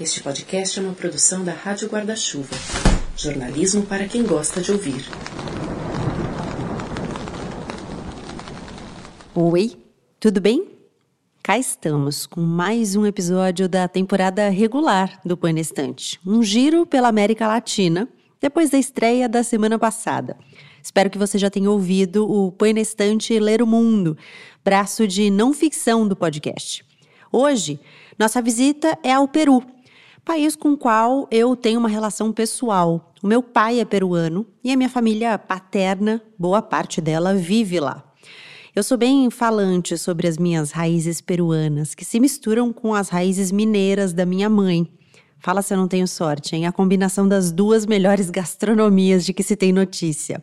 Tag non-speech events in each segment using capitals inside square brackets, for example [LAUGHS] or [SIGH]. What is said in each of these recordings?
Este podcast é uma produção da Rádio Guarda-Chuva. Jornalismo para quem gosta de ouvir. Oi, tudo bem? Cá estamos com mais um episódio da temporada regular do Põe Estante. Um giro pela América Latina, depois da estreia da semana passada. Espero que você já tenha ouvido o Põe na Estante Ler o Mundo, braço de não ficção do podcast. Hoje, nossa visita é ao Peru, país com o qual eu tenho uma relação pessoal. O meu pai é peruano e a minha família paterna, boa parte dela, vive lá. Eu sou bem falante sobre as minhas raízes peruanas, que se misturam com as raízes mineiras da minha mãe. Fala se eu não tenho sorte, hein? A combinação das duas melhores [LAUGHS] gastronomias de que se tem notícia.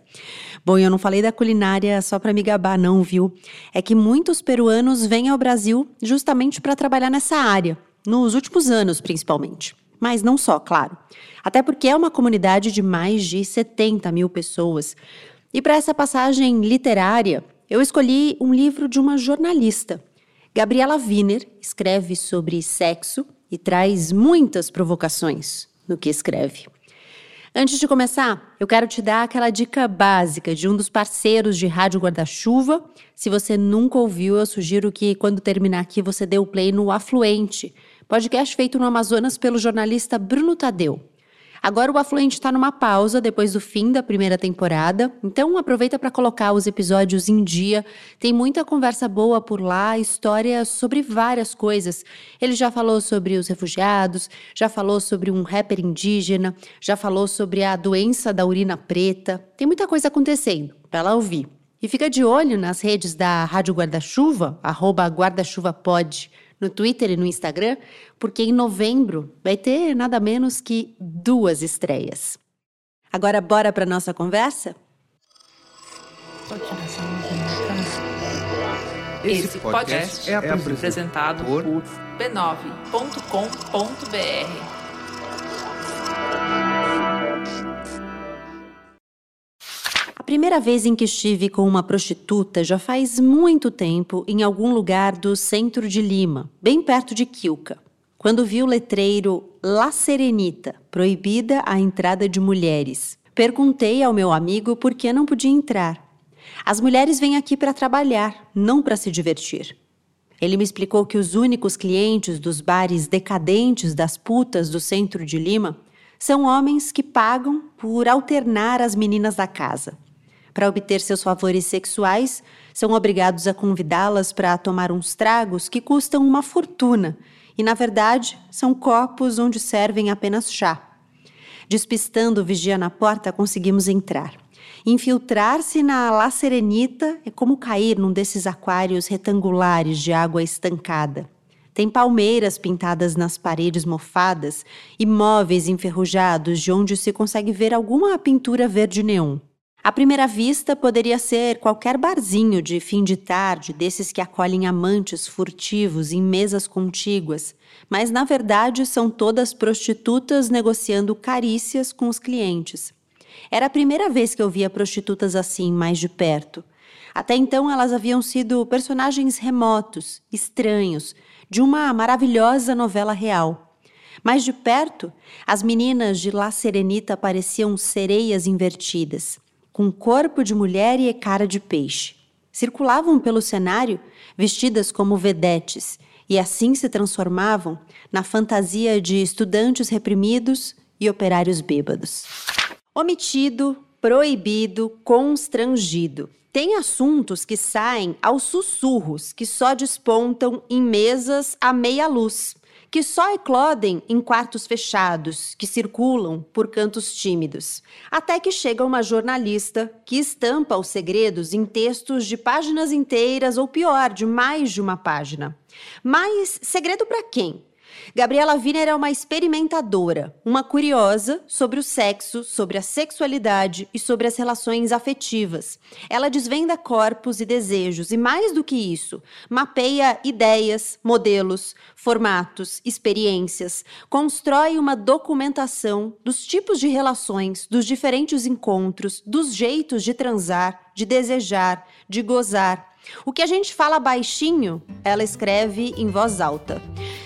Bom, eu não falei da culinária só para me gabar, não, viu? É que muitos peruanos vêm ao Brasil justamente para trabalhar nessa área nos últimos anos principalmente. Mas não só, claro. Até porque é uma comunidade de mais de 70 mil pessoas. E para essa passagem literária, eu escolhi um livro de uma jornalista. Gabriela Wiener escreve sobre sexo e traz muitas provocações no que escreve. Antes de começar, eu quero te dar aquela dica básica de um dos parceiros de Rádio Guarda-Chuva. Se você nunca ouviu, eu sugiro que quando terminar aqui você dê o play no Afluente, podcast feito no Amazonas pelo jornalista Bruno Tadeu. Agora o Afluente está numa pausa depois do fim da primeira temporada, então aproveita para colocar os episódios em dia. Tem muita conversa boa por lá, história sobre várias coisas. Ele já falou sobre os refugiados, já falou sobre um rapper indígena, já falou sobre a doença da urina preta. Tem muita coisa acontecendo para lá ouvir. E fica de olho nas redes da Rádio Guarda-Chuva, arroba guarda-chuva-pod no Twitter e no Instagram, porque em novembro vai ter nada menos que duas estreias. Agora, bora para nossa conversa? Esse podcast é apresentado por b9.com.br. primeira vez em que estive com uma prostituta já faz muito tempo em algum lugar do centro de Lima, bem perto de Quilca, quando vi o letreiro La Serenita, proibida a entrada de mulheres. Perguntei ao meu amigo por que não podia entrar. As mulheres vêm aqui para trabalhar, não para se divertir. Ele me explicou que os únicos clientes dos bares decadentes das putas do centro de Lima são homens que pagam por alternar as meninas da casa. Para obter seus favores sexuais, são obrigados a convidá-las para tomar uns tragos que custam uma fortuna e, na verdade, são copos onde servem apenas chá. Despistando o vigia na porta, conseguimos entrar. Infiltrar-se na La Serenita é como cair num desses aquários retangulares de água estancada. Tem palmeiras pintadas nas paredes mofadas e móveis enferrujados de onde se consegue ver alguma pintura verde neon. À primeira vista, poderia ser qualquer barzinho de fim de tarde, desses que acolhem amantes furtivos em mesas contíguas, mas na verdade são todas prostitutas negociando carícias com os clientes. Era a primeira vez que eu via prostitutas assim, mais de perto. Até então elas haviam sido personagens remotos, estranhos, de uma maravilhosa novela real. Mais de perto, as meninas de La Serenita pareciam sereias invertidas com corpo de mulher e cara de peixe. Circulavam pelo cenário vestidas como vedetes e assim se transformavam na fantasia de estudantes reprimidos e operários bêbados. Omitido, proibido, constrangido. Tem assuntos que saem aos sussurros, que só despontam em mesas à meia luz que só eclodem em quartos fechados, que circulam por cantos tímidos, até que chega uma jornalista que estampa os segredos em textos de páginas inteiras ou pior, de mais de uma página. Mas segredo para quem? Gabriela Wiener é uma experimentadora, uma curiosa sobre o sexo, sobre a sexualidade e sobre as relações afetivas. Ela desvenda corpos e desejos e, mais do que isso, mapeia ideias, modelos, formatos, experiências, constrói uma documentação dos tipos de relações, dos diferentes encontros, dos jeitos de transar de desejar, de gozar. O que a gente fala baixinho, ela escreve em voz alta.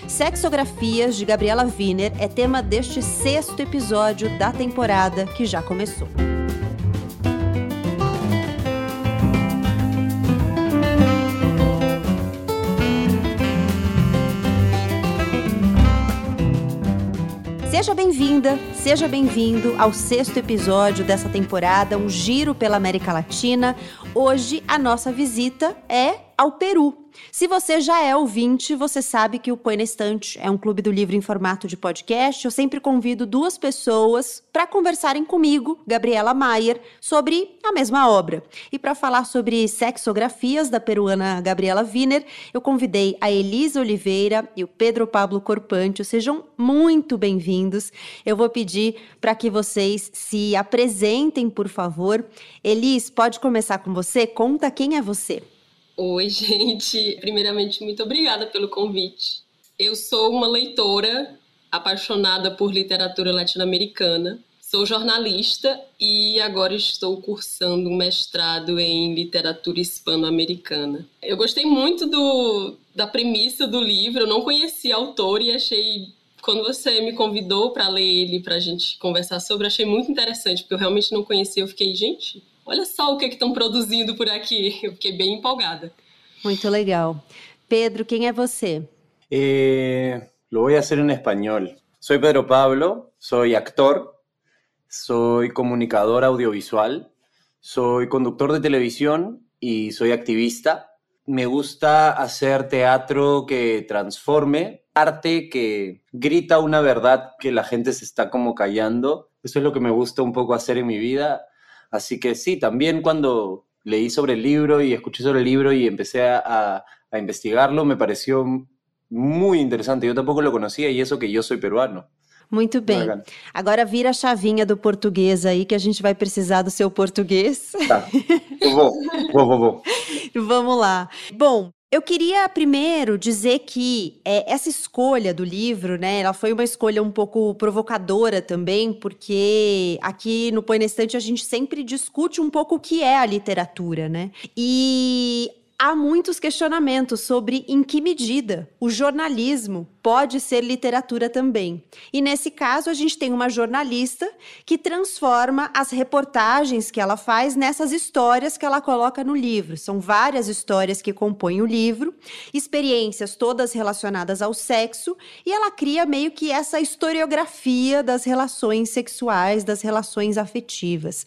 Sexografias de Gabriela Wiener é tema deste sexto episódio da temporada que já começou. Seja bem-vinda, seja bem-vindo ao sexto episódio dessa temporada, um giro pela América Latina. Hoje a nossa visita é ao Peru. Se você já é ouvinte, você sabe que o Põe na Estante é um clube do livro em formato de podcast. Eu sempre convido duas pessoas para conversarem comigo, Gabriela Maier, sobre a mesma obra. E para falar sobre sexografias da peruana Gabriela Wiener, eu convidei a Elisa Oliveira e o Pedro Pablo Corpantio. Sejam muito bem-vindos. Eu vou pedir para que vocês se apresentem, por favor. Elis, pode começar com você? Conta quem é você. Oi, [LAUGHS] gente. Primeiramente, muito obrigada pelo convite. Eu sou uma leitora apaixonada por literatura latino-americana. Sou jornalista e agora estou cursando um mestrado em literatura hispano-americana. Eu gostei muito do, da premissa do livro, eu não conhecia autor e achei quando você me convidou para ler ele, para a gente conversar sobre, achei muito interessante, porque eu realmente não conhecia. Eu fiquei, gente, olha só o que estão produzindo por aqui. Eu fiquei bem empolgada. Muito legal. Pedro, quem é você? Eh, lo voy a hacer en español. Soy Pedro Pablo, soy actor, soy comunicador audiovisual, soy conductor de televisión y soy activista. Me gusta hacer teatro que transforme, arte que grita una verdad que la gente se está como callando. Eso es lo que me gusta un poco hacer en mi vida. Así que sí, también cuando leí sobre el libro y escuché sobre el libro y empecé a, a investigarlo, me pareció muy interesante. Yo tampoco lo conocía y eso que yo soy peruano. Muito bem. Agora vira a chavinha do português aí, que a gente vai precisar do seu português. Tá. vou, vou, vou, vou. [LAUGHS] Vamos lá. Bom, eu queria primeiro dizer que é, essa escolha do livro, né, ela foi uma escolha um pouco provocadora também, porque aqui no Põe na Estante a gente sempre discute um pouco o que é a literatura, né? E há muitos questionamentos sobre em que medida o jornalismo pode ser literatura também. E nesse caso, a gente tem uma jornalista que transforma as reportagens que ela faz nessas histórias que ela coloca no livro. São várias histórias que compõem o livro, experiências todas relacionadas ao sexo, e ela cria meio que essa historiografia das relações sexuais, das relações afetivas.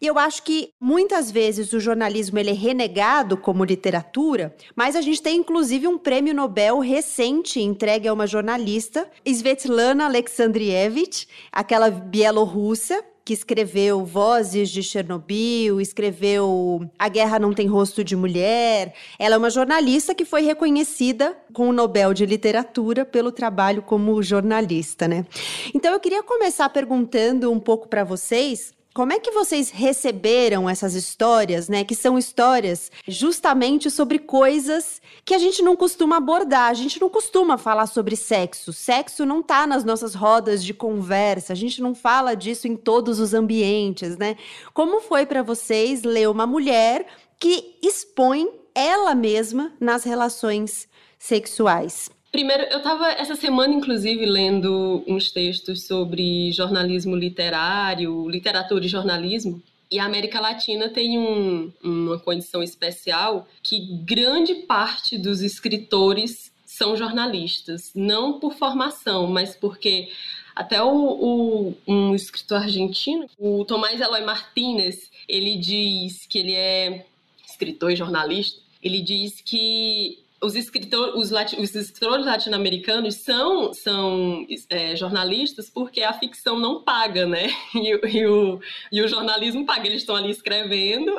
E eu acho que muitas vezes o jornalismo ele é renegado como literatura, mas a gente tem inclusive um prêmio Nobel recente entregue a uma jornalista, Svetlana Alexandrievich, aquela bielorrussa, que escreveu Vozes de Chernobyl, escreveu A Guerra Não Tem Rosto de Mulher. Ela é uma jornalista que foi reconhecida com o Nobel de Literatura pelo trabalho como jornalista, né? Então eu queria começar perguntando um pouco para vocês como é que vocês receberam essas histórias, né? Que são histórias justamente sobre coisas que a gente não costuma abordar. A gente não costuma falar sobre sexo. Sexo não tá nas nossas rodas de conversa. A gente não fala disso em todos os ambientes, né? Como foi para vocês ler uma mulher que expõe ela mesma nas relações sexuais? Primeiro, eu estava essa semana, inclusive, lendo uns textos sobre jornalismo literário, literatura e jornalismo. E a América Latina tem um, uma condição especial que grande parte dos escritores são jornalistas, não por formação, mas porque até o, o, um escritor argentino, o Tomás Eloy Martínez, ele diz que ele é escritor e jornalista. Ele diz que os, escritor, os, os escritores latino-americanos são, são é, jornalistas porque a ficção não paga, né? [LAUGHS] E, e, o, e o jornalismo paga. Eles estão ali escrevendo,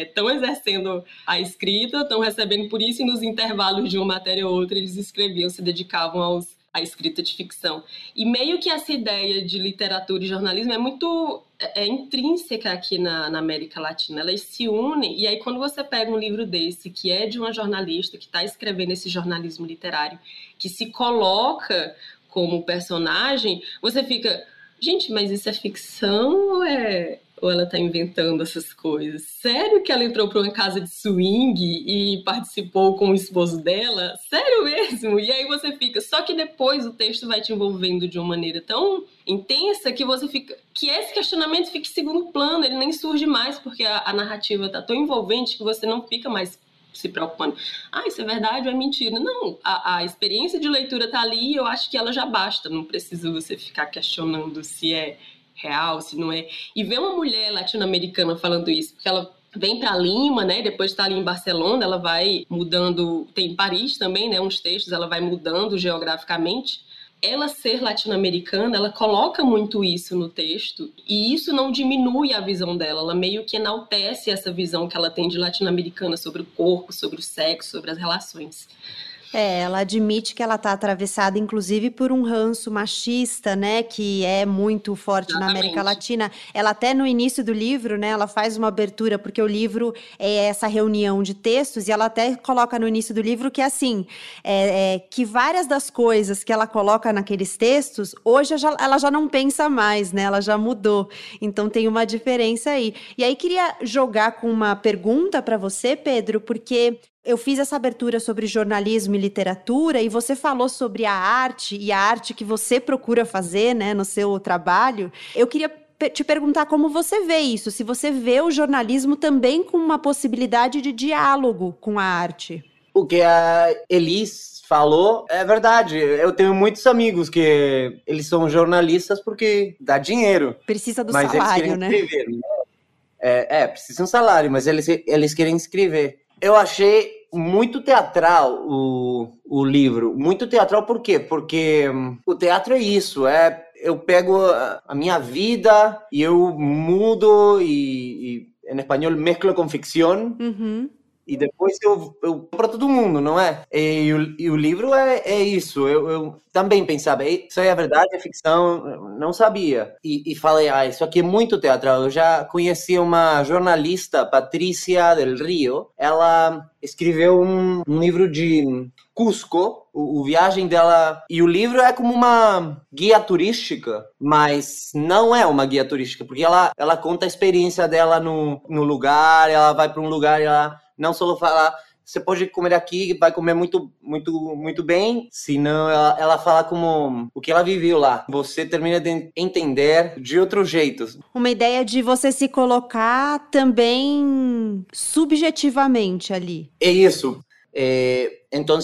estão é, exercendo a escrita, estão recebendo por isso, e nos intervalos de uma matéria ou outra eles escreviam, se dedicavam aos, à escrita de ficção. E meio que essa ideia de literatura e jornalismo é muito é, é intrínseca aqui na, na, América Latina. Elas se unem, e aí quando você pega um livro desse, que é de uma jornalista que está escrevendo esse jornalismo literário, que se coloca como personagem, você fica, gente, mas isso é ficção ou é, Ou ela tá inventando essas coisas? Sério que ela entrou para uma casa de swing e participou com o esposo dela? Sério mesmo? E aí você fica. Só que depois o texto vai te envolvendo de uma maneira tão intensa que você fica. que esse questionamento fica em segundo plano, ele nem surge mais, porque a, a narrativa tá tão envolvente que você não fica mais se preocupando. Ah, isso é verdade ou é mentira? Não, a, a experiência de leitura tá ali e eu acho que ela já basta. Não precisa você ficar questionando se é real, se não é. E ver uma mulher latino-americana falando isso, porque ela vem para Lima, né? Depois de estar ali em Barcelona, ela vai mudando. Tem Paris também, né? Uns textos, ela vai mudando geograficamente ela ser latino-americana, ela coloca muito isso no texto e isso não diminui a visão dela, ela meio que enaltece essa visão que ela tem de latino-americana sobre o corpo, sobre o sexo, sobre as relações. É, ela admite que ela está atravessada, inclusive, por um ranço machista, né, que é muito forte Exatamente. na América Latina. Ela até no início do livro, né, ela faz uma abertura, porque o livro é essa reunião de textos, e ela até coloca no início do livro que, assim, é, é, que várias das coisas que ela coloca naqueles textos, hoje já, ela já não pensa mais, né, ela já mudou. Então tem uma diferença aí. E aí queria jogar com uma pergunta para você, Pedro, porque eu fiz essa abertura sobre jornalismo e literatura e você falou sobre a arte e a arte que você procura fazer, né, no seu trabalho. Eu queria te perguntar como você vê isso, se você vê o jornalismo também com uma possibilidade de diálogo com a arte. O que a Elis falou é verdade. Eu tenho muitos amigos que eles são jornalistas porque dá dinheiro. Precisa do salário, né? Escrever, né? É, é, precisa um salário, mas eles, eles querem escrever. Eu achei muito teatral o, o livro. Muito teatral por quê? Porque hum, o teatro é isso, é eu pego a, minha vida e eu mudo e, e em espanhol mesclo com ficção. Uhum e depois eu, eu para todo mundo, não é? E, o, e o livro é, é isso. Eu, eu, também pensava, isso é a verdade, é ficção, não sabia. E, e, falei, ah, isso aqui é muito teatral. Eu já conheci uma jornalista, Patrícia del Rio. Ela escreveu um, um livro de Cusco, o, o, viagem dela. E o livro é como uma guia turística, mas não é uma guia turística, porque ela, ela conta a experiência dela no, no lugar, ela vai para um lugar e ela não só falar você pode comer aqui, vai comer muito, muito, muito bem. Senão ela, ela fala como o que ela viveu lá. Você termina de entender de outro jeito. Uma ideia de você se colocar também subjetivamente ali. É isso. É, então,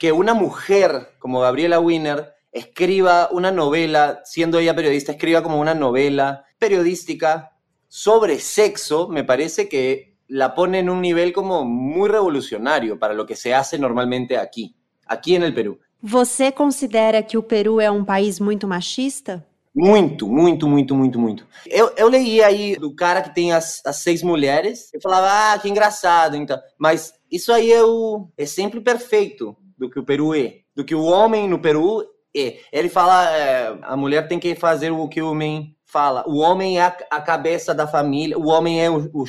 que uma mulher como Gabriela Wiener escriba uma novela, sendo ella periodista, escriba como uma novela periodística sobre sexo, me parece que la pone en un nivel como muy revolucionario para lo que se hace normalmente aquí, aqui en el Perú. Você considera que o Peru é um país muito machista? Muito, muito, muito, muito, muito. Eu, eu li aí do cara que tem as, as seis mulheres, eu falava, ah, que engraçado, então. Mas isso aí é o exemplo perfeito do que o Peru é, do que o homem no Peru é. Ele fala, é, a mulher tem que fazer o que o homem fala. O homem é a, a cabeça da família, o homem é o, o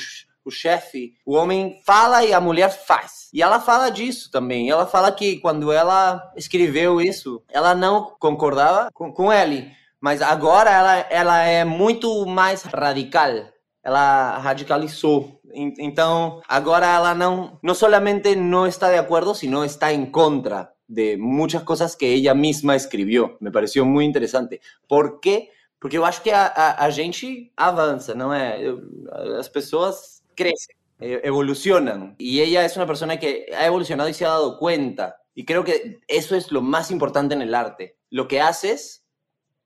o chefe, o homem fala e a mulher faz. E ela fala disso também. Ela fala que quando ela escreveu isso, ela não concordava com, com ele. Mas agora ela, ela é muito mais radical. Ela radicalizou. Então, agora ela não, não solamente não está de acordo, sino está em contra de muitas coisas que ela mesma escreveu. Me pareceu muito interessante. Por quê? Porque eu acho que a, a, a gente avança, não é? Eu, as pessoas crecen, evolucionan. Y ella es una persona que ha evolucionado y se ha dado cuenta. Y creo que eso es lo más importante el arte. Lo que haces,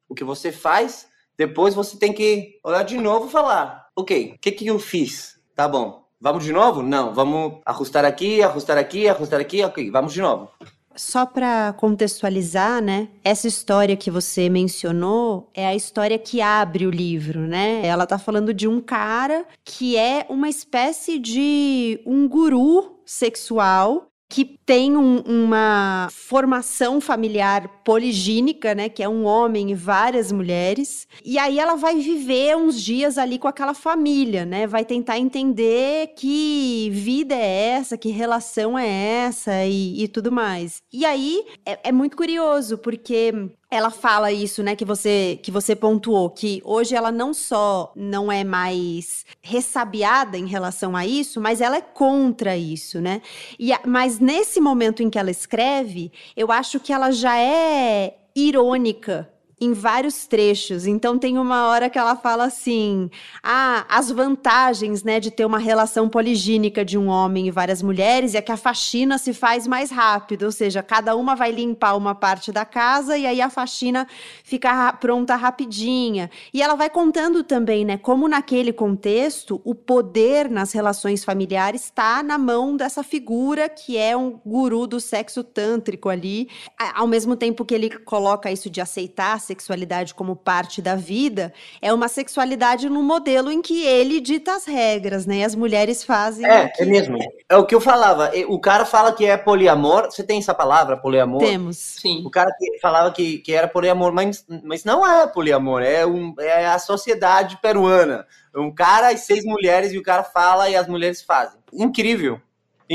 o que você faz, depois você tem que olhar de novo e falar: ok, o que, que eu fiz? Tá bom. Vamos de novo? Não, vamos ajustar aqui, ajustar aqui, ajustar aqui, ok, vamos de novo. Só para contextualizar, né? Essa história que você mencionou é a história que abre o livro, né? Ela tá falando de um cara que é uma espécie de um guru sexual que tem um, uma formação familiar poligínica, né, que é um homem e várias mulheres. E aí ela vai viver uns dias ali com aquela família, né? Vai tentar entender que vida é essa, que relação é essa e, e tudo mais. E aí é, é muito curioso porque ela fala isso, né, que você que você pontuou, que hoje ela não só não é mais ressabiada em relação a isso, mas ela é contra isso, né? E, mas nesse momento em que ela escreve, eu acho que ela já é irônica em vários trechos. Então tem uma hora que ela fala assim: "Ah, as vantagens, né, de ter uma relação poligínica de um homem e várias mulheres é que a faxina se faz mais rápido, ou seja, cada uma vai limpar uma parte da casa e aí a faxina fica pronta rapidinha". E ela vai contando também, né, como naquele contexto o poder nas relações familiares está na mão dessa figura que é um guru do sexo tântrico ali, ao mesmo tempo que ele coloca isso de aceitar sexualidade como parte da vida, é uma sexualidade no modelo em que ele dita as regras, né? E as mulheres fazem. É, que... é mesmo. É o que eu falava. O cara fala que é poliamor. Você tem essa palavra, poliamor? Temos. Sim. O cara que falava que, que era poliamor, mas, mas não é poliamor, é, um, é a sociedade peruana. Um cara e seis mulheres, e o cara fala e as mulheres fazem. Incrível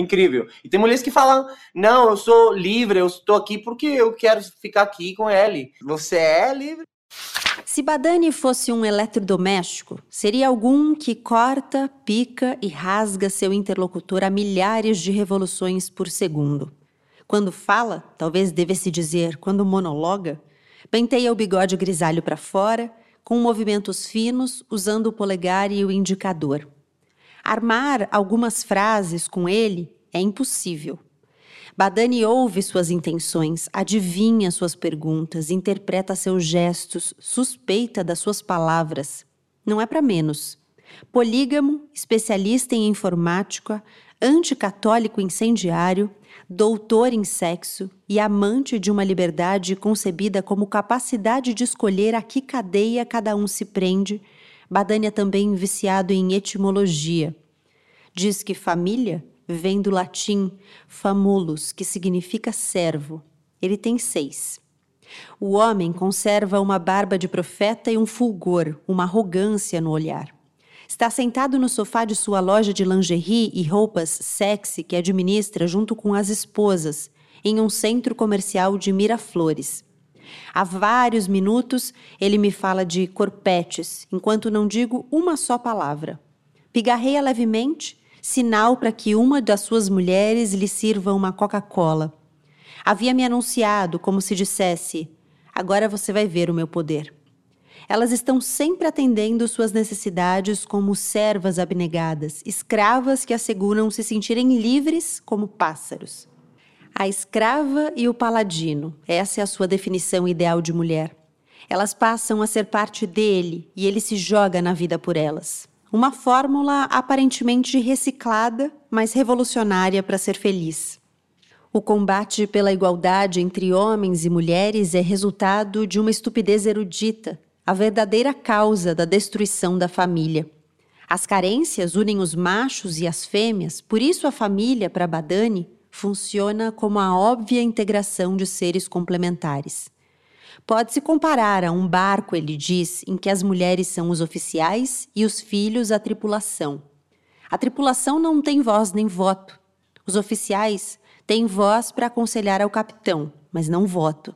incrível. E tem mulheres que falam: não, eu sou livre, eu estou aqui porque eu quero ficar aqui com ele. Você é livre? Se Badani fosse um eletrodoméstico, seria algum que corta, pica e rasga seu interlocutor a milhares de revoluções por segundo. Quando fala, talvez devesse dizer quando monologa, penteia o bigode grisalho para fora, com movimentos finos, usando o polegar e o indicador. Armar algumas frases com ele é impossível. Badani ouve suas intenções, adivinha suas perguntas, interpreta seus gestos, suspeita das suas palavras. Não é para menos. Polígamo, especialista em informática, anticatólico incendiário, doutor em sexo e amante de uma liberdade concebida como capacidade de escolher a que cadeia cada um se prende, Badani é também viciado em etimologia. Diz que família vem do latim famulus, que significa servo. Ele tem seis. O homem conserva uma barba de profeta e um fulgor, uma arrogância no olhar. Está sentado no sofá de sua loja de lingerie e roupas sexy que administra junto com as esposas, em um centro comercial de Miraflores. Há vários minutos ele me fala de corpetes, enquanto não digo uma só palavra. Pigarreia levemente, sinal para que uma das suas mulheres lhe sirva uma Coca-Cola. Havia me anunciado como se dissesse: Agora você vai ver o meu poder. Elas estão sempre atendendo suas necessidades como servas abnegadas, escravas que asseguram se sentirem livres como pássaros. A escrava e o paladino, essa é a sua definição ideal de mulher. Elas passam a ser parte dele e ele se joga na vida por elas. Uma fórmula aparentemente reciclada, mas revolucionária para ser feliz. O combate pela igualdade entre homens e mulheres é resultado de uma estupidez erudita, a verdadeira causa da destruição da família. As carências unem os machos e as fêmeas, por isso a família, para Badani, funciona como a óbvia integração de seres complementares. Pode-se comparar a um barco, ele diz, em que as mulheres são os oficiais e os filhos a tripulação. A tripulação não tem voz nem voto. Os oficiais têm voz para aconselhar ao capitão, mas não voto.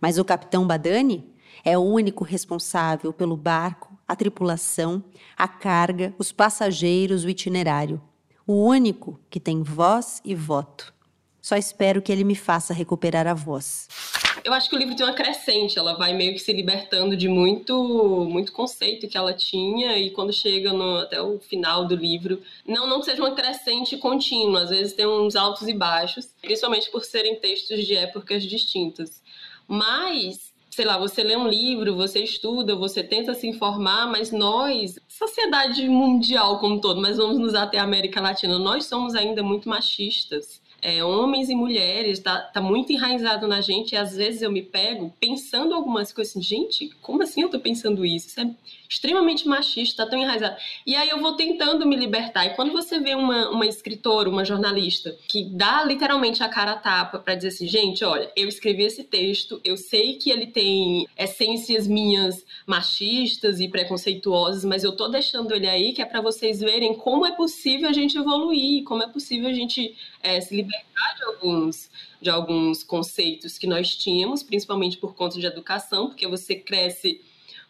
Mas o capitão Badani é o único responsável pelo barco, a tripulação, a carga, os passageiros, o itinerário. O único que tem voz e voto. Só espero que ele me faça recuperar a voz. Eu acho que o livro tem uma crescente, ela vai meio que se libertando de muito muito conceito que ela tinha e quando chega no, até o final do livro, não não que seja uma crescente contínua, às vezes tem uns altos e baixos, principalmente por serem textos de épocas distintas. Mas sei lá, você lê um livro, você estuda, você tenta se informar, mas nós, sociedade mundial como todo, mas vamos nos até a América Latina, nós somos ainda muito machistas é, homens e mulheres, tá, tá muito enraizado na gente, e às vezes eu me pego pensando algumas coisas assim, gente, como assim eu tô pensando isso? Isso é extremamente machista, tá tão enraizado. E aí eu vou tentando me libertar. E quando você vê uma, uma escritora, uma jornalista, que dá literalmente a cara a tapa para dizer assim, gente, olha, eu escrevi esse texto, eu sei que ele tem essências minhas machistas e preconceituosas, mas eu tô deixando ele aí que é para vocês verem como é possível a gente evoluir, como é possível a gente é, se libertar de alguns de alguns conceitos que nós tínhamos, principalmente por conta de educação, porque você cresce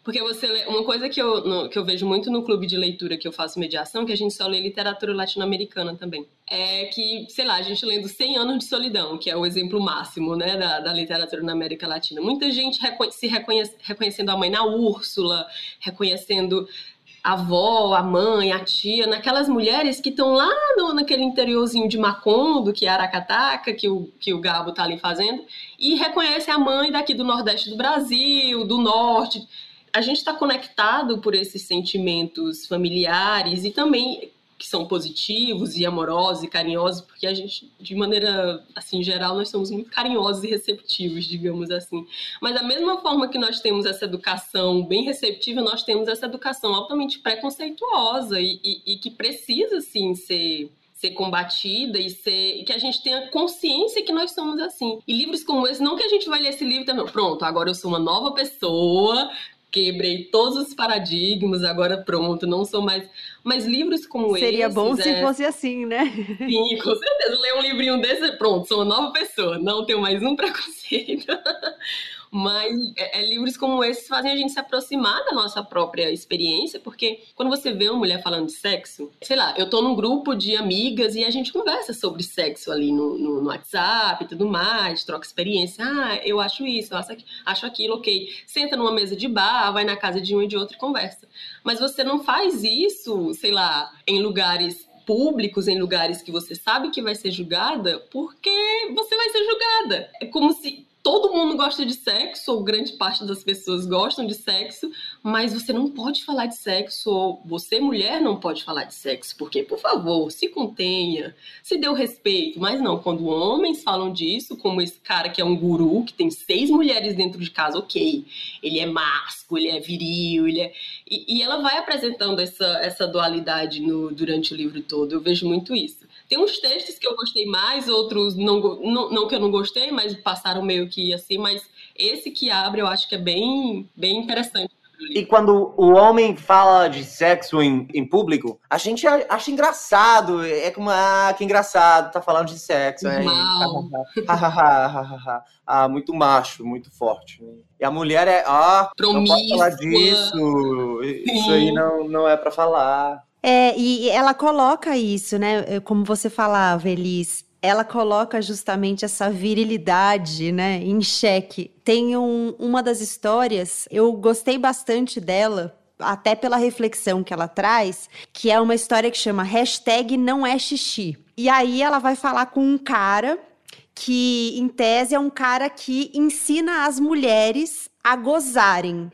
porque você lê, uma coisa que eu, no, que eu vejo muito no clube de leitura que eu faço mediação, que a gente só lê literatura latino-americana também, é que, sei lá, a gente lendo 100 anos de solidão, que é o exemplo máximo, né, da, da literatura na América Latina. Muita gente se reconhece, reconhecendo a mãe na Úrsula, reconhecendo a avó, a mãe, a tia, naquelas mulheres que estão lá no, naquele interiorzinho de Macondo, que é Aracataca, que o, que o Gabo tá ali fazendo, e reconhece a mãe daqui do Nordeste do Brasil, do Norte. A gente está conectado por esses sentimentos familiares e também que são positivos e amorosos e carinhosos, porque a gente, de maneira assim geral, nós somos muito carinhosos e receptivos, digamos assim. Mas da mesma forma que nós temos essa educação bem receptiva, nós temos essa educação altamente preconceituosa e, e, e que precisa, sim, ser ser combatida e ser que a gente tenha consciência que nós somos assim. E livros como esse, não que a gente vai ler esse livro também, pronto, agora eu sou uma nova pessoa, quebrei todos os paradigmas, agora pronto, não sou mais. Mas livros como Seria esses. Seria bom é... se fosse assim, né? Sim, com certeza. Ler um livrinho desse, pronto, sou uma nova pessoa, não tenho mais um preconceito. Mas é, é, livros como esses fazem a gente se aproximar da nossa própria experiência, porque quando você vê uma mulher falando de sexo, sei lá, eu tô num grupo de amigas e a gente conversa sobre sexo ali no, no, no WhatsApp e tudo mais, troca experiência. Ah, eu acho isso, eu acho, acho aquilo, ok. Senta numa mesa de bar, vai na casa de um e de outro e conversa. Mas você não faz isso, sei lá, em lugares públicos em lugares que você sabe que vai ser julgada, porque você vai ser julgada. É como se todo mundo gosta de sexo, ou grande parte das pessoas gostam de sexo, mas você não pode falar de sexo, ou você, mulher, não pode falar de sexo, porque, por favor, se contenha, se dê o respeito. Mas não, quando homens falam disso, como esse cara que é um guru, que tem seis mulheres dentro de casa, ok, ele é masco, ele é viril, ele é. E, e ela vai apresentando essa, essa dualidade no, durante o livro todo, eu vejo muito isso. Tem uns textos que eu gostei mais, outros não, não, não que eu não gostei, mas passaram meio que assim, mas esse que abre eu acho que é bem, bem interessante. E quando o homem fala de sexo em, em público, a gente acha engraçado. É como, ah, que engraçado, tá falando de sexo. É, ah, muito macho, muito forte. E a mulher é, ah, não pode falar disso. Isso aí não, não é para falar. É, e ela coloca isso, né? É, como você falava, Elis, ela coloca justamente essa virilidade, né, em xeque. Tem um, uma das histórias, eu gostei bastante dela, até pela reflexão que ela traz, que é uma história que chama hashtag não é xixi. E aí ela vai falar com um cara que, em tese, é um cara que ensina as mulheres a gozarem.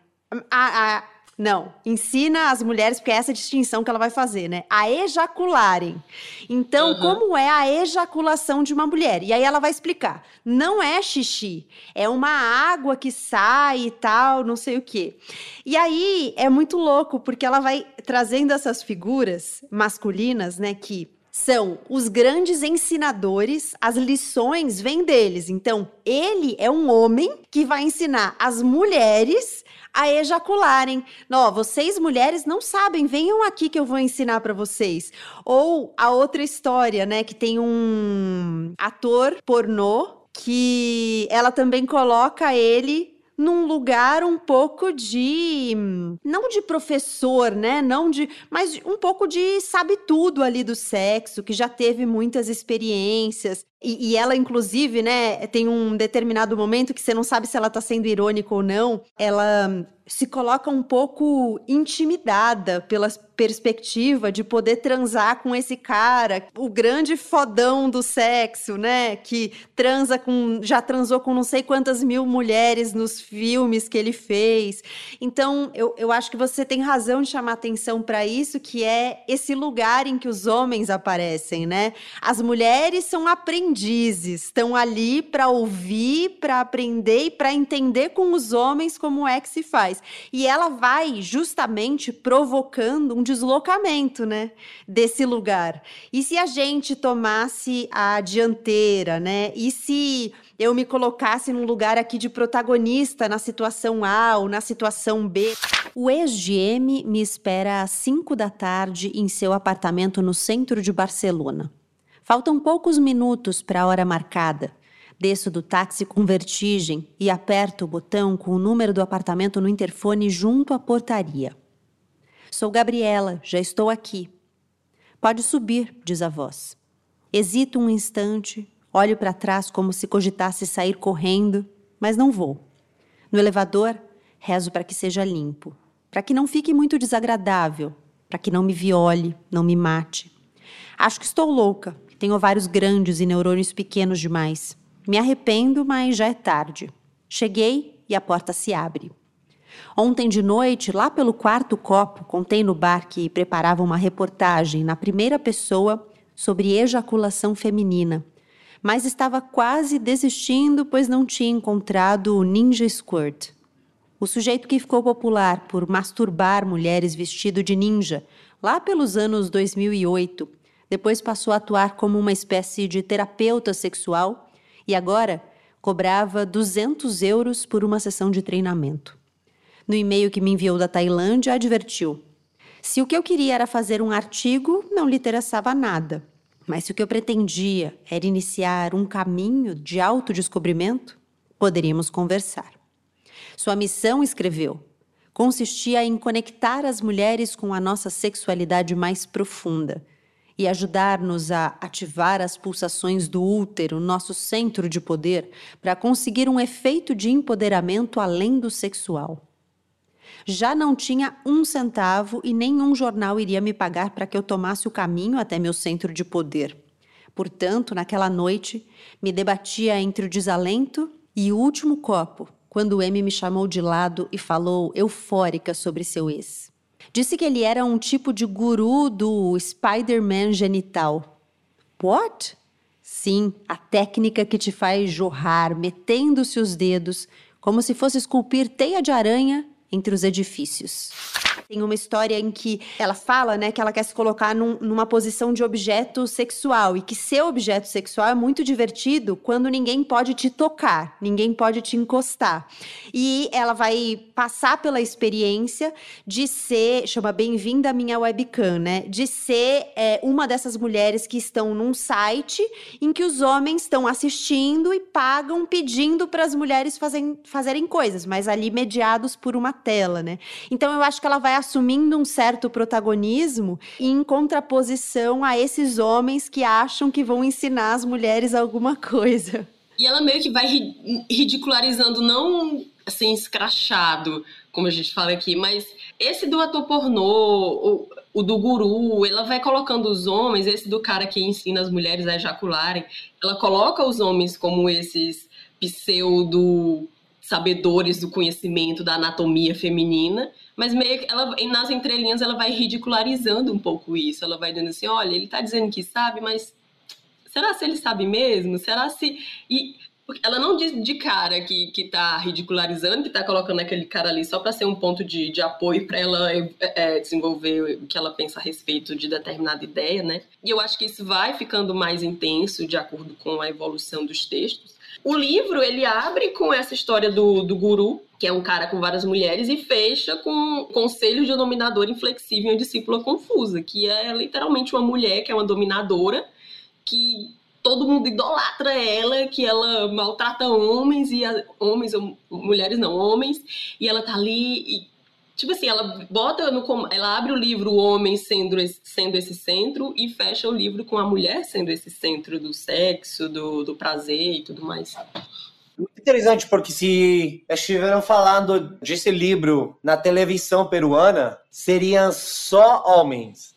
A, a, não, ensina as mulheres, porque é essa distinção que ela vai fazer, né? A ejacularem. Então, uhum. como é a ejaculação de uma mulher? E aí ela vai explicar. Não é xixi, é uma água que sai e tal, não sei o quê. E aí é muito louco, porque ela vai trazendo essas figuras masculinas, né, que são os grandes ensinadores, as lições vêm deles. Então, ele é um homem que vai ensinar as mulheres a ejacularem. Não, vocês mulheres não sabem, venham aqui que eu vou ensinar para vocês. Ou a outra história, né, que tem um ator pornô que ela também coloca ele num lugar um pouco de não de professor, né? Não de, mas um pouco de sabe tudo ali do sexo, que já teve muitas experiências. E, e, ela, inclusive, né, tem um determinado momento que você não sabe se ela tá sendo irônica ou não. Ela se coloca um pouco intimidada pela perspectiva de poder transar com esse cara, o grande fodão do sexo, né? Que transa com. já transou com não sei quantas mil mulheres nos filmes que ele fez. Então, eu, eu acho que você tem razão de chamar atenção para isso, que é esse lugar em que os homens aparecem, né? As mulheres são aprendizes, estão ali para ouvir, para aprender e para entender com os homens como é que se faz. E ela vai justamente provocando um deslocamento, né, desse lugar. E se a gente tomasse a dianteira, né? E se eu me colocasse num lugar aqui de protagonista na situação A ou na situação B. O ex-GM me espera às 5 da tarde em seu apartamento no centro de Barcelona. Faltam poucos minutos para a hora marcada. Desço do táxi com vertigem e aperto o botão com o número do apartamento no interfone junto à portaria. Sou Gabriela, já estou aqui. Pode subir, diz a voz. Hesito um instante, olho para trás como se cogitasse sair correndo, mas não vou. No elevador, rezo para que seja limpo, para que não fique muito desagradável, para que não me viole, não me mate. Acho que estou louca, tenho ovários grandes e neurônios pequenos demais. Me arrependo, mas já é tarde. Cheguei e a porta se abre. Ontem de noite, lá pelo quarto copo, contei no bar que preparava uma reportagem na primeira pessoa sobre ejaculação feminina, mas estava quase desistindo pois não tinha encontrado o Ninja Squirt. O sujeito que ficou popular por masturbar mulheres vestido de ninja, lá pelos anos 2008, depois passou a atuar como uma espécie de terapeuta sexual e agora cobrava 200 euros por uma sessão de treinamento. No e-mail que me enviou da Tailândia, advertiu: se o que eu queria era fazer um artigo, não lhe interessava nada. Mas se o que eu pretendia era iniciar um caminho de autodescobrimento, poderíamos conversar. Sua missão, escreveu, consistia em conectar as mulheres com a nossa sexualidade mais profunda e ajudar-nos a ativar as pulsações do útero, nosso centro de poder, para conseguir um efeito de empoderamento além do sexual. Já não tinha um centavo e nenhum jornal iria me pagar para que eu tomasse o caminho até meu centro de poder. Portanto, naquela noite, me debatia entre o desalento e o último copo, quando M me chamou de lado e falou eufórica sobre seu ex. Disse que ele era um tipo de guru do Spider-Man genital. What? Sim, a técnica que te faz jorrar, metendo-se os dedos, como se fosse esculpir teia de aranha entre os edifícios. Tem uma história em que ela fala, né, que ela quer se colocar num, numa posição de objeto sexual e que ser objeto sexual é muito divertido quando ninguém pode te tocar, ninguém pode te encostar. E ela vai passar pela experiência de ser, chama bem-vinda a minha webcam, né, de ser é, uma dessas mulheres que estão num site em que os homens estão assistindo e pagam pedindo para as mulheres fazem, fazerem coisas, mas ali mediados por uma tela, né? Então eu acho que ela vai assumindo um certo protagonismo em contraposição a esses homens que acham que vão ensinar as mulheres alguma coisa. E ela meio que vai ridicularizando, não assim, escrachado, como a gente fala aqui, mas esse do ator pornô, o, o do guru, ela vai colocando os homens, esse do cara que ensina as mulheres a ejacularem, ela coloca os homens como esses pseudo sabedores do conhecimento da anatomia feminina, mas meio que ela nas entrelinhas ela vai ridicularizando um pouco isso. Ela vai dizendo assim, olha, ele está dizendo que sabe, mas será se ele sabe mesmo? Será se e ela não diz de cara que, que tá ridicularizando, que tá colocando aquele cara ali só para ser um ponto de, de apoio para ela é, é, desenvolver o que ela pensa a respeito de determinada ideia, né? E eu acho que isso vai ficando mais intenso de acordo com a evolução dos textos. O livro, ele abre com essa história do, do guru, que é um cara com várias mulheres, e fecha com conselho de dominador inflexível e discípula confusa, que é literalmente uma mulher que é uma dominadora, que todo mundo idolatra ela, que ela maltrata homens e a, homens, mulheres não, homens, e ela tá ali e Tipo assim, ela bota no. Ela abre o livro o homem sendo esse, sendo esse centro e fecha o livro com a mulher sendo esse centro do sexo, do, do prazer e tudo mais. Muito interessante, porque se estiveram falando desse livro na televisão peruana, seriam só homens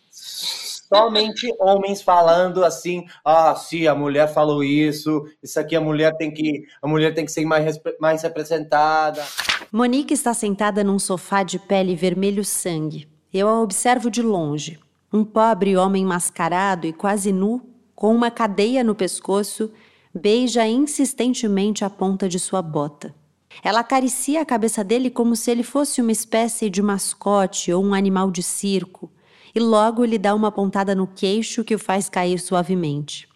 somente homens falando assim, ah, sim, a mulher falou isso, isso aqui a mulher tem que, a mulher tem que ser mais, mais representada. Monique está sentada num sofá de pele vermelho sangue. Eu a observo de longe. Um pobre homem mascarado e quase nu, com uma cadeia no pescoço, beija insistentemente a ponta de sua bota. Ela acaricia a cabeça dele como se ele fosse uma espécie de mascote ou um animal de circo, e logo lhe dá uma pontada no queixo que o faz cair suavemente.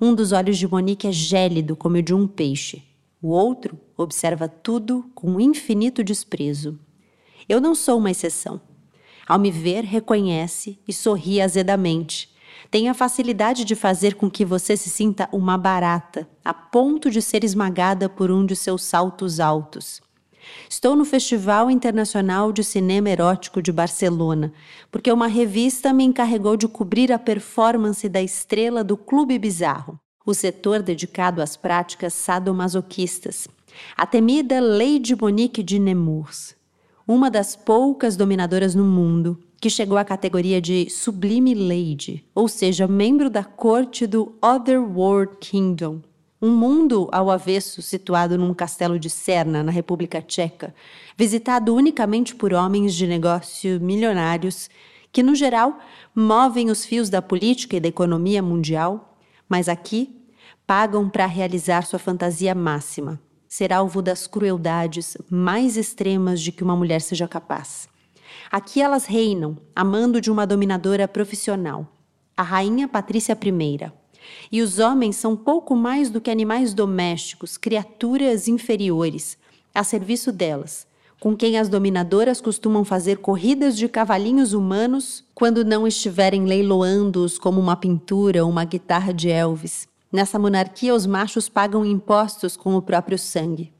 Um dos olhos de Monique é gélido como o de um peixe. O outro observa tudo com infinito desprezo. Eu não sou uma exceção. Ao me ver, reconhece e sorri azedamente, tem a facilidade de fazer com que você se sinta uma barata, a ponto de ser esmagada por um de seus saltos altos. Estou no Festival Internacional de Cinema Erótico de Barcelona, porque uma revista me encarregou de cobrir a performance da estrela do Clube Bizarro, o setor dedicado às práticas sadomasoquistas, a temida Lady Monique de Nemours, uma das poucas dominadoras no mundo que chegou à categoria de Sublime Lady, ou seja, membro da corte do Otherworld Kingdom, um mundo ao avesso situado num castelo de Cerna, na República Tcheca, visitado unicamente por homens de negócio milionários que, no geral, movem os fios da política e da economia mundial, mas aqui pagam para realizar sua fantasia máxima, ser alvo das crueldades mais extremas de que uma mulher seja capaz. Aqui elas reinam, amando de uma dominadora profissional, a rainha Patrícia I, e os homens são pouco mais do que animais domésticos, criaturas inferiores, a serviço delas, com quem as dominadoras costumam fazer corridas de cavalinhos humanos quando não estiverem leiloando-os como uma pintura ou uma guitarra de Elvis. Nessa monarquia, os machos pagam impostos com o próprio sangue.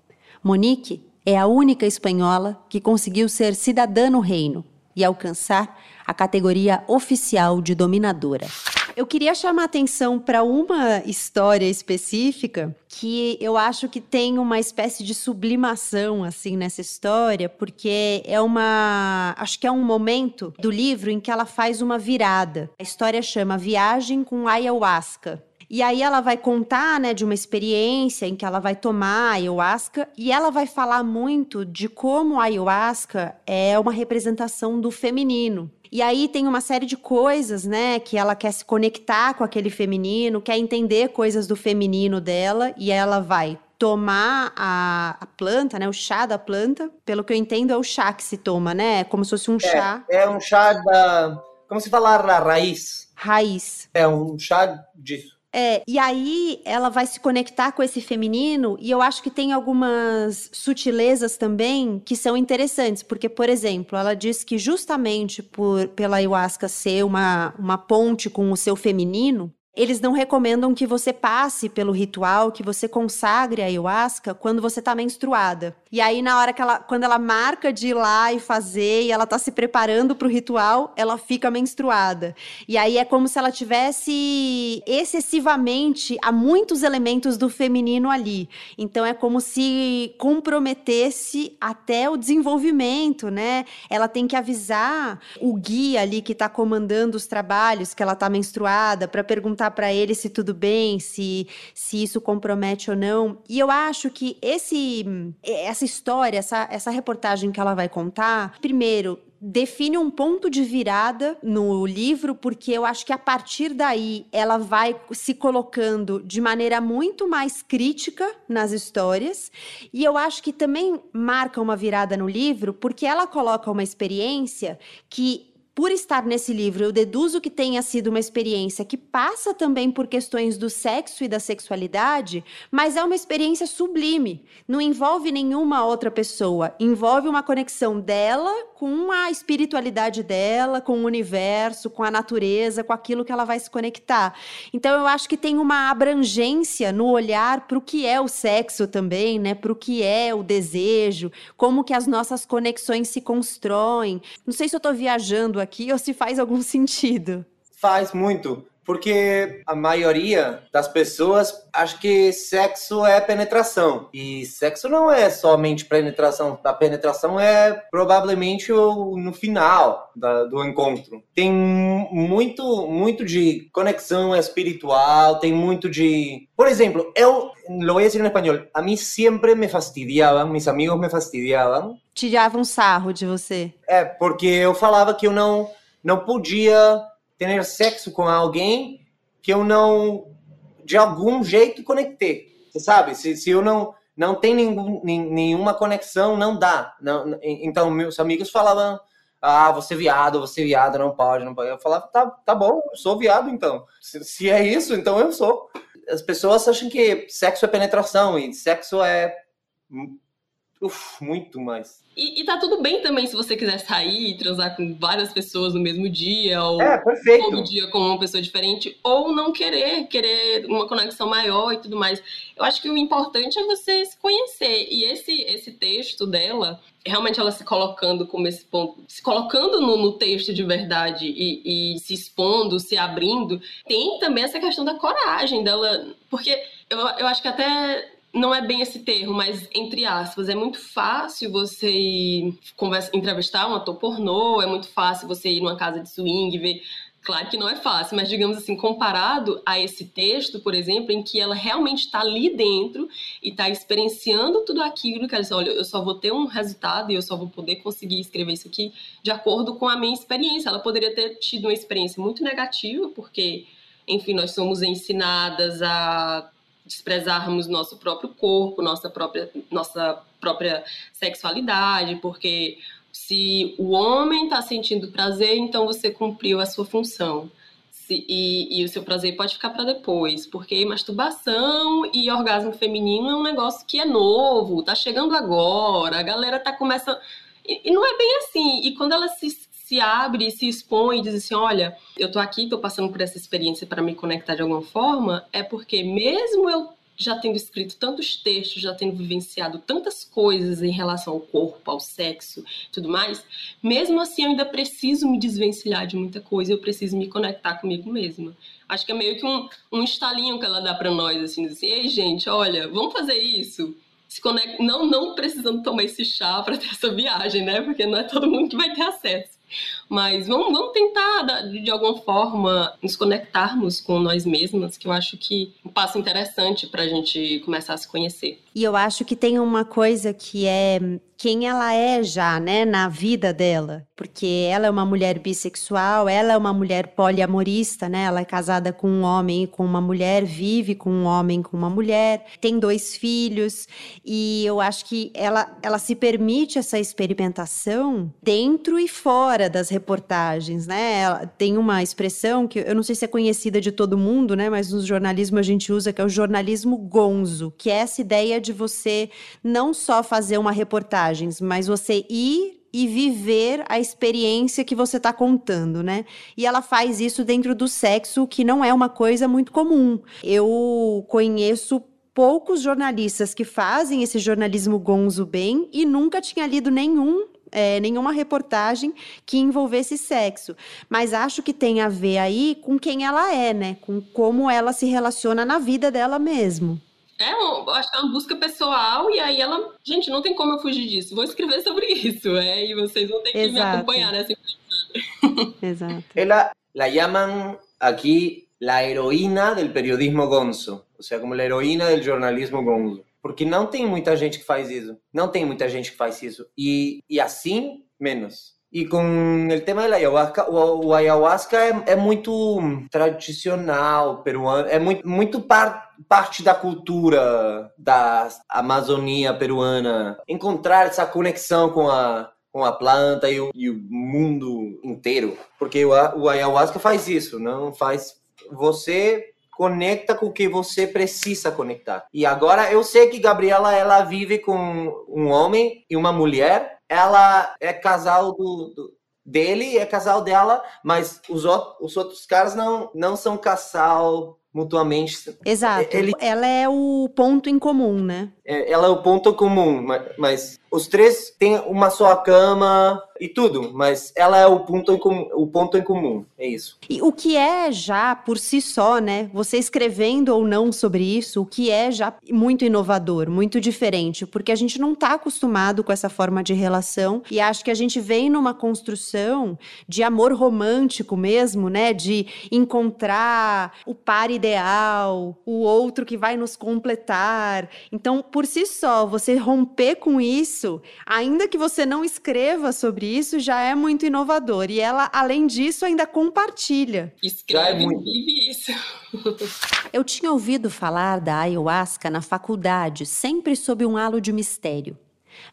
Monique é a única espanhola que conseguiu ser cidadã no reino e alcançar a categoria oficial de dominadora. Eu queria chamar atenção para uma história específica que eu acho que tem uma espécie de sublimação assim nessa história, porque é uma, acho que é um momento do livro em que ela faz uma virada. A história chama Viagem com ayahuasca. E aí ela vai contar, né, de uma experiência em que ela vai tomar ayahuasca e ela vai falar muito de como a ayahuasca é uma representação do feminino. E aí tem uma série de coisas, né, que ela quer se conectar com aquele feminino, quer entender coisas do feminino dela e ela vai tomar a, a, planta, né? O chá da planta. Pelo que eu entendo, é o chá que se toma, né? Como se fosse um é, chá. É um chá da. Como se falar a raiz? Raiz. É um chá disso. É, e aí ela vai se conectar com esse feminino, e eu acho que tem algumas sutilezas também que são interessantes, porque, por exemplo, ela diz que justamente por pela ayahuasca ser uma, uma ponte com o seu feminino, eles não recomendam que você passe pelo ritual, que você consagre a ayahuasca quando você está menstruada. E aí, na hora que ela, quando ela marca de ir lá e fazer, e ela está se preparando para o ritual, ela fica menstruada. E aí é como se ela tivesse excessivamente há muitos elementos do feminino ali. Então é como se comprometesse até o desenvolvimento, né? Ela tem que avisar o guia ali que está comandando os trabalhos que ela está menstruada para perguntar perguntar para ele se tudo bem, se, se isso compromete ou não. E eu acho que esse, essa história, essa, essa reportagem que ela vai contar, primeiro, define um ponto de virada no livro, porque eu acho que a partir daí ela vai se colocando de maneira muito mais crítica nas histórias. E eu acho que também marca uma virada no livro, porque ela coloca uma experiência que por estar nesse livro, eu deduzo que tenha sido uma experiência que passa também por questões do sexo e da sexualidade, mas é uma experiência sublime. Não envolve nenhuma outra pessoa, envolve uma conexão dela com a espiritualidade dela, com o universo, com a natureza, com aquilo que ela vai se conectar. Então eu acho que tem uma abrangência no olhar para o que é o sexo também, né? Para o que é o desejo, como que as nossas conexões se constroem. Não sei se eu estou viajando aqui ou se faz algum [LAUGHS] sentido. Faz muito, porque a maioria das pessoas acha que sexo é penetração. E sexo não é somente penetração. A penetração é provavelmente o, no final da, do encontro. Tem muito, muito de conexão espiritual, tem muito de. Por exemplo, eu lo voy a decir en español. A mí siempre me fastidiaban, mis amigos me fastidiaban. Tiravam sarro de você. É, porque eu falava que eu não, não podia ter sexo com alguém que eu não, de algum jeito, conectei. Você sabe? Se, se eu não não tem nenhum, nenhuma conexão, não dá. Não, então, meus amigos falavam, ah, você viado, você viado, não pode, não pode. Eu falava, tá, tá bom, sou viado então. Se, se é isso, então eu sou as pessoas acham que sexo é penetração e sexo é Uf, muito mais. E, e tá tudo bem também se você quiser sair e transar com várias pessoas no mesmo dia, ou É, perfeito. todo dia com uma pessoa diferente, ou não querer, querer uma conexão maior e tudo mais. Eu acho que o importante é você se conhecer. E esse, esse texto dela, realmente ela se colocando como esse ponto, se colocando no, no texto de verdade e, e se expondo, se abrindo, tem também essa questão da coragem dela. Porque eu, eu acho que até não é bem esse termo, mas entre aspas, é muito fácil você conversa, entrevistar um ator pornô, é muito fácil você ir numa casa de swing, ver. Claro que não é fácil, mas digamos assim, comparado a esse texto, por exemplo, em que ela realmente está ali dentro e está experienciando tudo aquilo que ela diz, olha, eu só vou ter um resultado e eu só vou poder conseguir escrever isso aqui de acordo com a minha experiência. Ela poderia ter tido uma experiência muito negativa, porque, enfim, nós somos ensinadas a desprezarmos nosso próprio corpo, nossa própria, nossa própria sexualidade, porque se o homem está sentindo prazer, então você cumpriu a sua função. E, e, o seu prazer pode ficar para depois, porque masturbação e orgasmo feminino é um negócio que é novo, tá chegando agora, a galera tá começando. E, e não é bem assim. E quando ela se, se abre, se expõe e diz assim: olha, eu tô aqui, tô passando por essa experiência para me conectar de alguma forma, é porque mesmo eu já tendo escrito tantos textos, já tendo vivenciado tantas coisas em relação ao corpo, ao sexo, tudo mais, mesmo assim eu ainda preciso me desvencilhar de muita coisa, eu preciso me conectar comigo mesma. Acho que é meio que um, um estalinho que ela dá para nós, assim, assim, ei gente, olha, vamos fazer isso. Se conecta, não, não precisando tomar esse chá para ter essa viagem, né? Porque não é todo mundo que vai ter acesso. Mas vamos, vamos tentar, de alguma forma, nos conectarmos com nós mesmas, que eu acho que é um passo interessante para a gente começar a se conhecer. E eu acho que tem uma coisa que é quem ela é já, né, na vida dela, porque ela é uma mulher bissexual, ela é uma mulher poliamorista, né? Ela é casada com um homem e com uma mulher, vive com um homem com uma mulher, tem dois filhos, e eu acho que ela ela se permite essa experimentação dentro e fora das reportagens, né? Ela tem uma expressão que eu não sei se é conhecida de todo mundo, né, mas no jornalismo a gente usa que é o jornalismo gonzo, que é essa ideia de você não só fazer uma reportagem mas você ir e viver a experiência que você está contando, né? E ela faz isso dentro do sexo, que não é uma coisa muito comum. Eu conheço poucos jornalistas que fazem esse jornalismo gonzo bem e nunca tinha lido nenhum é, nenhuma reportagem que envolvesse sexo. Mas acho que tem a ver aí com quem ela é, né? Com como ela se relaciona na vida dela mesmo. É, eu acho que é uma busca pessoal e aí ela, gente, não tem como eu fugir disso. Vou escrever sobre [LAUGHS] isso, é, e vocês vão ter que Exato. me acompanhar nessa [LAUGHS] Exato. Ela la llaman aquí la heroína del periodismo gonzo, ou seja, como a heroína del jornalismo gonzo. Porque não tem muita gente que faz isso. Não tem muita gente que faz isso. E, e assim, menos. E com o tema da ayahuasca, o, o ayahuasca é, é, muito tradicional peruano, é muito, muito par, parte da cultura da Amazônia peruana. Encontrar essa conexão com a, com a planta e o, e o mundo inteiro. Porque o, o ayahuasca faz isso, não faz. Você conecta com o que você precisa conectar. E agora eu sei que Gabriela ela vive com um homem e uma mulher ela é casal do, do dele, é casal dela, mas os, os outros caras não, não são casal mutuamente. Exato. Ele, ela é o ponto em comum, né? É, ela é o ponto comum, mas, mas os três têm uma só cama e tudo, mas ela é o ponto em comum, o ponto em comum, é isso. E o que é já por si só, né? Você escrevendo ou não sobre isso, o que é já muito inovador, muito diferente, porque a gente não está acostumado com essa forma de relação e acho que a gente vem numa construção de amor romântico mesmo, né? De encontrar o par ideal, o outro que vai nos completar. Então, por si só, você romper com isso, ainda que você não escreva sobre isso já é muito inovador. E ela, além disso, ainda compartilha. Escreve e vive isso. [LAUGHS] Eu tinha ouvido falar da ayahuasca na faculdade, sempre sob um halo de mistério.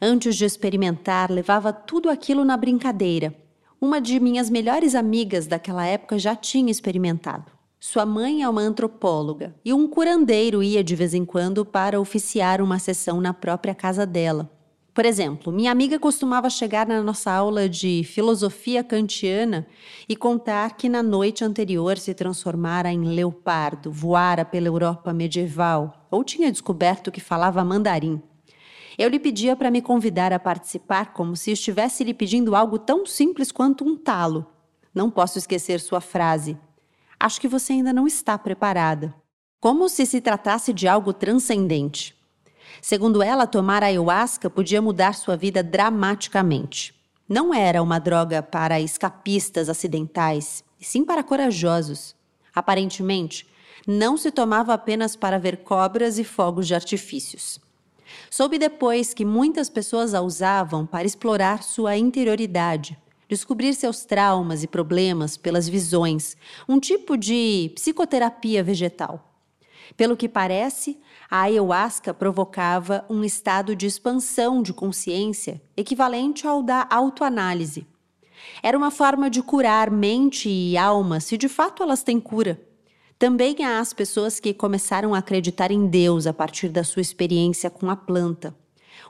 Antes de experimentar, levava tudo aquilo na brincadeira. Uma de minhas melhores amigas daquela época já tinha experimentado. Sua mãe é uma antropóloga e um curandeiro ia de vez em quando para oficiar uma sessão na própria casa dela. Por exemplo, minha amiga costumava chegar na nossa aula de filosofia kantiana e contar que na noite anterior se transformara em leopardo, voara pela Europa medieval ou tinha descoberto que falava mandarim. Eu lhe pedia para me convidar a participar como se estivesse lhe pedindo algo tão simples quanto um talo. Não posso esquecer sua frase. Acho que você ainda não está preparada. Como se se tratasse de algo transcendente. Segundo ela, tomar ayahuasca podia mudar sua vida dramaticamente. Não era uma droga para escapistas acidentais, e sim para corajosos. Aparentemente, não se tomava apenas para ver cobras e fogos de artifícios. Soube depois que muitas pessoas a usavam para explorar sua interioridade, descobrir seus traumas e problemas pelas visões, um tipo de psicoterapia vegetal. Pelo que parece, a ayahuasca provocava um estado de expansão de consciência equivalente ao da autoanálise. Era uma forma de curar mente e alma, se de fato elas têm cura. Também há as pessoas que começaram a acreditar em Deus a partir da sua experiência com a planta.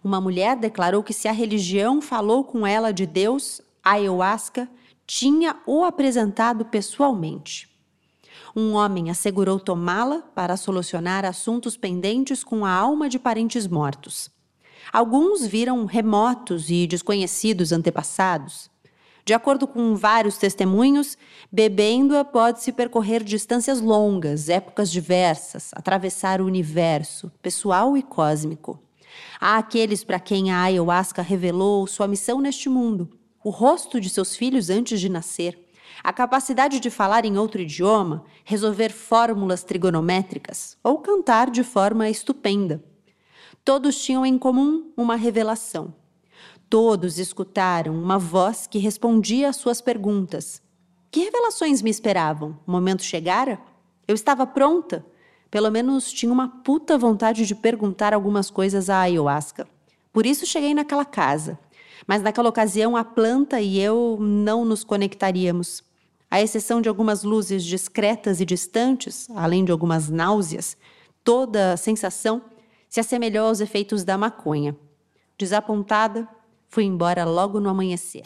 Uma mulher declarou que se a religião falou com ela de Deus, a ayahuasca tinha o apresentado pessoalmente um homem assegurou tomá-la para solucionar assuntos pendentes com a alma de parentes mortos. Alguns viram remotos e desconhecidos antepassados. De acordo com vários testemunhos, bebendo-a pode-se percorrer distâncias longas, épocas diversas, atravessar o universo, pessoal e cósmico. Há aqueles para quem a ayahuasca revelou sua missão neste mundo, o rosto de seus filhos antes de nascer a capacidade de falar em outro idioma, resolver fórmulas trigonométricas ou cantar de forma estupenda. Todos tinham em comum uma revelação. Todos escutaram uma voz que respondia às suas perguntas. Que revelações me esperavam? O momento chegara? Eu estava pronta. Pelo menos tinha uma puta vontade de perguntar algumas coisas à ayahuasca. Por isso cheguei naquela casa. Mas naquela ocasião a planta e eu não nos conectaríamos. À exceção de algumas luzes discretas e distantes, além de algumas náuseas, toda a sensação se assemelhou aos efeitos da maconha. Desapontada, fui embora logo no amanhecer.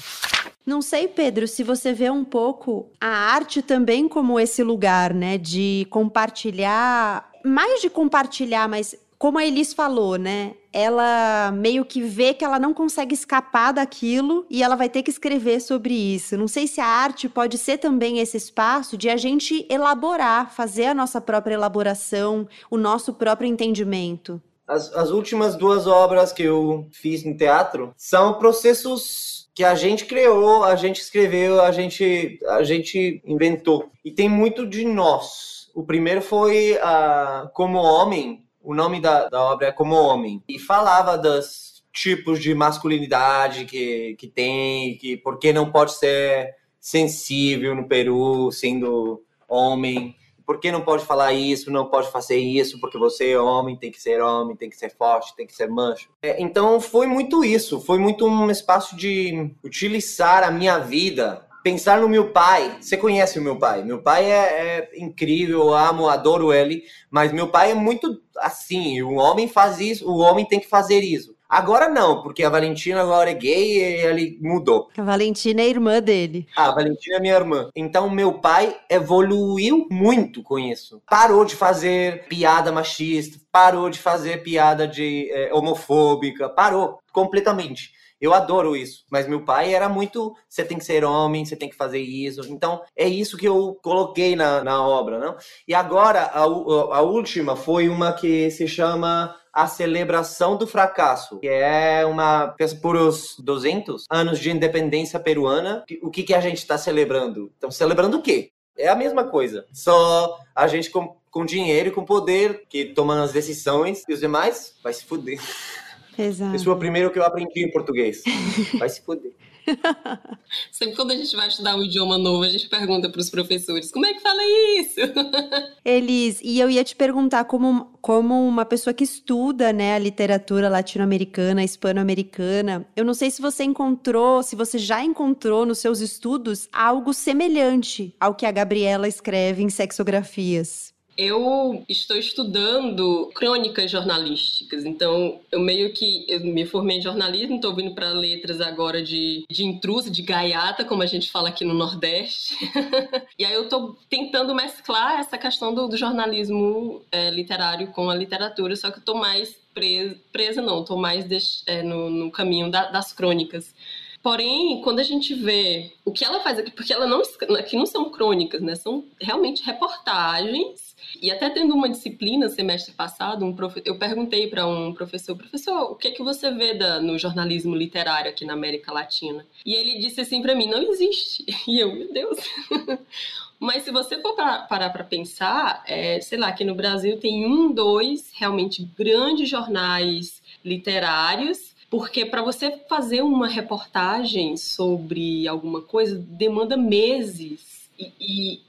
Não sei, Pedro, se você vê um pouco a arte também como esse lugar, né, de compartilhar, mais de compartilhar, mas como a Elis falou, né? Ela meio que vê que ela não consegue escapar daquilo e ela vai ter que escrever sobre isso. Não sei se a arte pode ser também esse espaço de a gente elaborar, fazer a nossa própria elaboração, o nosso próprio entendimento. As, as últimas duas obras que eu fiz no teatro são processos que a gente criou, a gente escreveu, a gente, a gente inventou. E tem muito de nós. O primeiro foi uh, Como Homem, o nome da, da obra é Como Homem. E falava dos tipos de masculinidade que, que tem, que por que não pode ser sensível no Peru sendo homem, por que não pode falar isso, não pode fazer isso, porque você é homem, tem que ser homem, tem que ser forte, tem que ser mancho. É, então foi muito isso, foi muito um espaço de utilizar a minha vida pensar no meu pai. Você conhece o meu pai? Meu pai é, é, incrível, eu amo, adoro ele, mas meu pai é muito assim. O homem faz isso, o homem tem que fazer isso. Agora não, porque a Valentina agora é gay e ele mudou. A Valentina é irmã dele. Ah, a Valentina é minha irmã. Então meu pai evoluiu muito com isso. Parou de fazer piada machista, parou de fazer piada de é, homofóbica, parou completamente. Eu adoro isso. Mas meu pai era muito. Você tem que ser homem, você tem que fazer isso. Então, é isso que eu coloquei na, na obra, não? E agora, a, a última foi uma que se chama a celebração do fracasso, que é uma por os 200 anos de independência peruana. O que, que a gente está celebrando? Estamos celebrando o quê? É a mesma coisa, só a gente com, com dinheiro e com poder que toma as decisões e os demais vai se fuder. [LAUGHS] Exato. Isso foi o primeiro que eu aprendi em português. [LAUGHS] Vai se foder. Sempre quando a gente vai estudar um idioma novo, a gente pergunta para os professores como é que fala isso. [LAUGHS] Elis, e eu ia te perguntar como, como uma pessoa que estuda né, a literatura latino-americana, hispano-americana, eu não sei se você encontrou, se você já encontrou nos seus estudos algo semelhante ao que a Gabriela escreve em sexografias. Eu estou estudando crônicas jornalísticas, então eu meio que eu me formei em jornalismo, estou vindo para letras agora de, de intrusa, de gaiata, como a gente fala aqui no Nordeste. [LAUGHS] e aí eu estou tentando mesclar essa questão do, do jornalismo é, literário com a literatura, só que eu estou mais presa, presa não, estou mais é, no, no, caminho da, das crônicas. Porém, quando a gente vê o que ela faz aqui, porque ela não, aqui não são crônicas, né? São realmente reportagens e até tendo uma disciplina semestre passado, um profe... eu perguntei para um professor, professor, o que é que você vê da... no jornalismo literário aqui na América Latina? E ele disse assim para mim, não existe. [LAUGHS] E eu, meu Deus. [LAUGHS] Mas se você for parar para pensar, é, sei lá, aqui no Brasil tem um, dois realmente grandes jornais literários, porque para você fazer uma reportagem sobre alguma coisa demanda meses e, e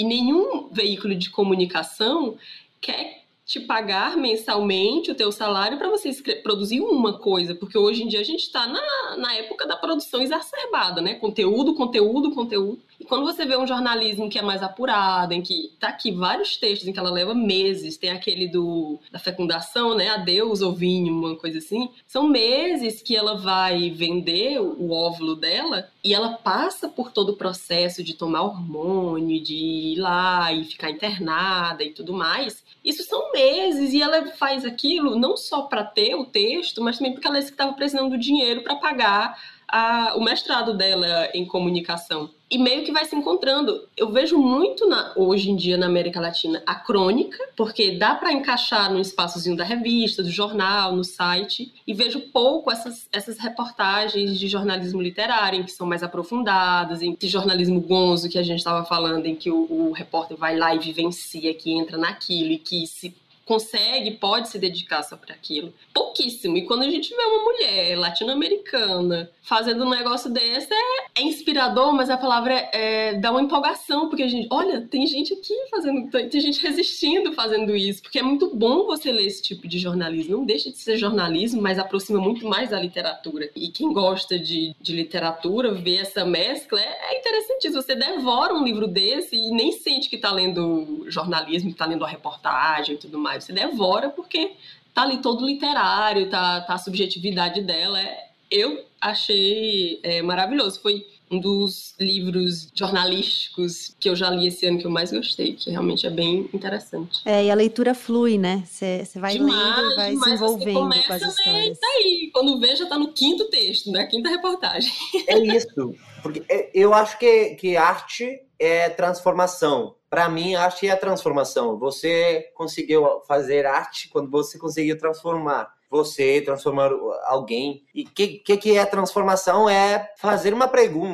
e nenhum veículo de comunicação quer te pagar mensalmente o teu salário para você produzir uma coisa, porque hoje em dia a gente está na, na época da produção exacerbada, né? Conteúdo, conteúdo, conteúdo. Quando você vê um jornalismo que é mais apurado, em que tá aqui vários textos em que ela leva meses, tem aquele do da fecundação, né? Adeus ovinho, uma coisa assim. São meses que ela vai vender o óvulo dela e ela passa por todo o processo de tomar hormônio, de ir lá e ficar internada e tudo mais. Isso são meses e ela faz aquilo não só para ter o texto, mas também porque ela estava precisando do dinheiro para pagar a, o mestrado dela em comunicação. E meio que vai se encontrando. Eu vejo muito na, hoje em dia na América Latina a crônica, porque dá para encaixar no espaçozinho da revista, do jornal, no site, e vejo pouco essas, essas reportagens de jornalismo literário, em que são mais aprofundadas, em que jornalismo gonzo que a gente estava falando, em que o, o repórter vai lá e vivencia, que entra naquilo e que se consegue, pode se dedicar só para aquilo. Pouquíssimo. E quando a gente vê uma mulher latino-americana fazendo um negócio desse, é, é inspirador, mas a palavra é, é, dá uma empolgação, porque a gente, olha, tem gente aqui fazendo, tem gente resistindo fazendo isso, porque é muito bom você ler esse tipo de jornalismo. Não deixa de ser jornalismo, mas aproxima muito mais da literatura. E quem gosta de, de literatura, ver essa mescla, é, é interessante. Você devora um livro desse e nem sente que está lendo jornalismo, que está lendo a reportagem e tudo mais você devora porque tá ali todo literário, tá, tá a subjetividade dela. É, eu achei é, maravilhoso. Foi um dos livros jornalísticos que eu já li esse ano que eu mais gostei, que realmente é bem interessante. É, e a leitura flui, né? Você vai demais, lendo e vai se envolvendo começa, com as histórias. Né, tá aí. Quando vê, já tá no quinto texto, na né? quinta reportagem. É isso. Porque é, eu acho que, que arte é transformação para mim, arte é a transformação. Você conseguiu fazer arte quando você conseguiu transformar você, transformar alguém. E o que, que, que é transformação? É fazer uma,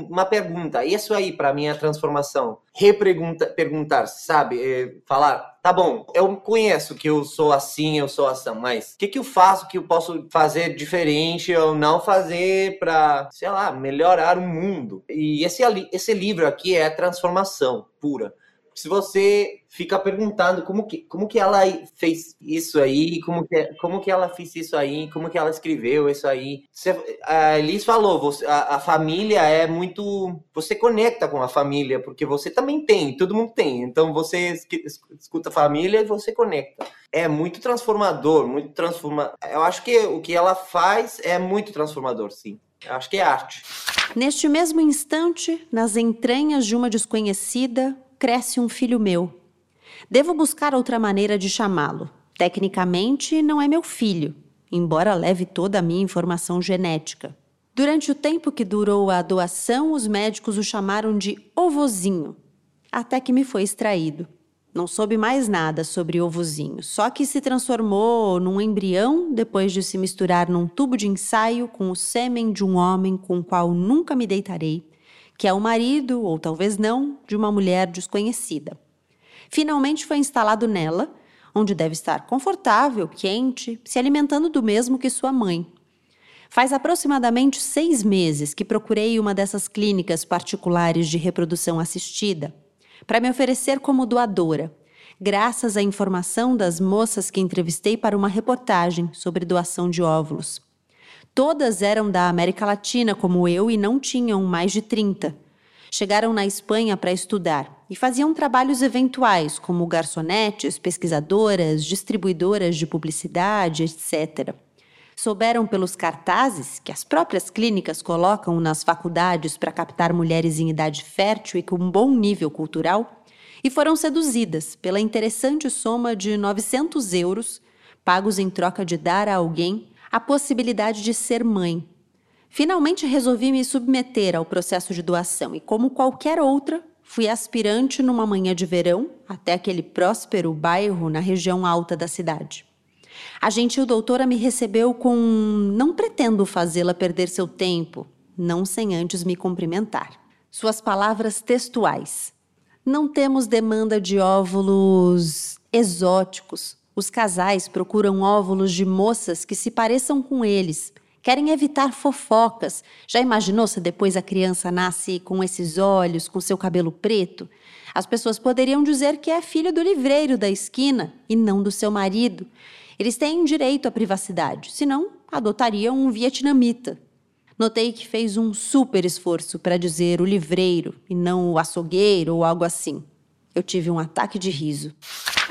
uma pergunta. Isso aí, para mim, é transformação. Reperguntar, perguntar, sabe? É, falar, tá bom, eu conheço que eu sou assim, eu sou ação, mas o que, que eu faço que eu posso fazer diferente ou não fazer para, sei lá, melhorar o mundo? E esse, esse livro aqui é transformação pura se você fica perguntando como que, como que ela fez isso aí, como que, como que ela fez isso aí, como que ela escreveu isso aí. Você, a Elis falou, você, a, a, família é muito... Você conecta com a família, porque você também tem, todo mundo tem. Então você escuta a família e você conecta. É muito transformador, muito transforma. Eu acho que o que ela faz é muito transformador, sim. Eu acho que é arte. Neste mesmo instante, nas entranhas de uma desconhecida, cresce um filho meu. Devo buscar outra maneira de chamá-lo. Tecnicamente, não é meu filho, embora leve toda a minha informação genética. Durante o tempo que durou a doação, os médicos o chamaram de ovozinho, até que me foi extraído. Não soube mais nada sobre ovozinho, só que se transformou num embrião depois de se misturar num tubo de ensaio com o sêmen de um homem com o qual nunca me deitarei que é o marido, ou talvez não, de uma mulher desconhecida. Finalmente foi instalado nela, onde deve estar confortável, quente, se alimentando do mesmo que sua mãe. Faz aproximadamente seis meses que procurei uma dessas clínicas particulares de reprodução assistida para me oferecer como doadora, graças à informação das moças que entrevistei para uma reportagem sobre doação de óvulos. Todas eram da América Latina, como eu, e não tinham mais de 30. Chegaram na Espanha para estudar e faziam trabalhos eventuais, como garçonetes, pesquisadoras, distribuidoras de publicidade, etc. Souberam pelos cartazes que as próprias clínicas colocam nas faculdades para captar mulheres em idade fértil e com um bom nível cultural e foram seduzidas pela interessante soma de 900 euros, pagos em troca de dar a alguém a possibilidade de ser mãe. Finalmente resolvi me submeter ao processo de doação e, como qualquer outra, fui aspirante numa manhã de verão até aquele próspero bairro na região alta da cidade. A gentil doutora me recebeu com não pretendo fazê-la perder seu tempo, não sem antes me cumprimentar. Suas palavras textuais. Não temos demanda de óvulos exóticos. Os casais procuram óvulos de moças que se pareçam com eles. Querem evitar fofocas. Já imaginou se depois a criança nasce com esses olhos, com seu cabelo preto? As pessoas poderiam dizer que é filho do livreiro da esquina e não do seu marido. Eles têm direito à privacidade, senão adotariam um vietnamita. Notei que fez um super esforço para dizer o livreiro e não o açougueiro ou algo assim. Eu tive um ataque de riso.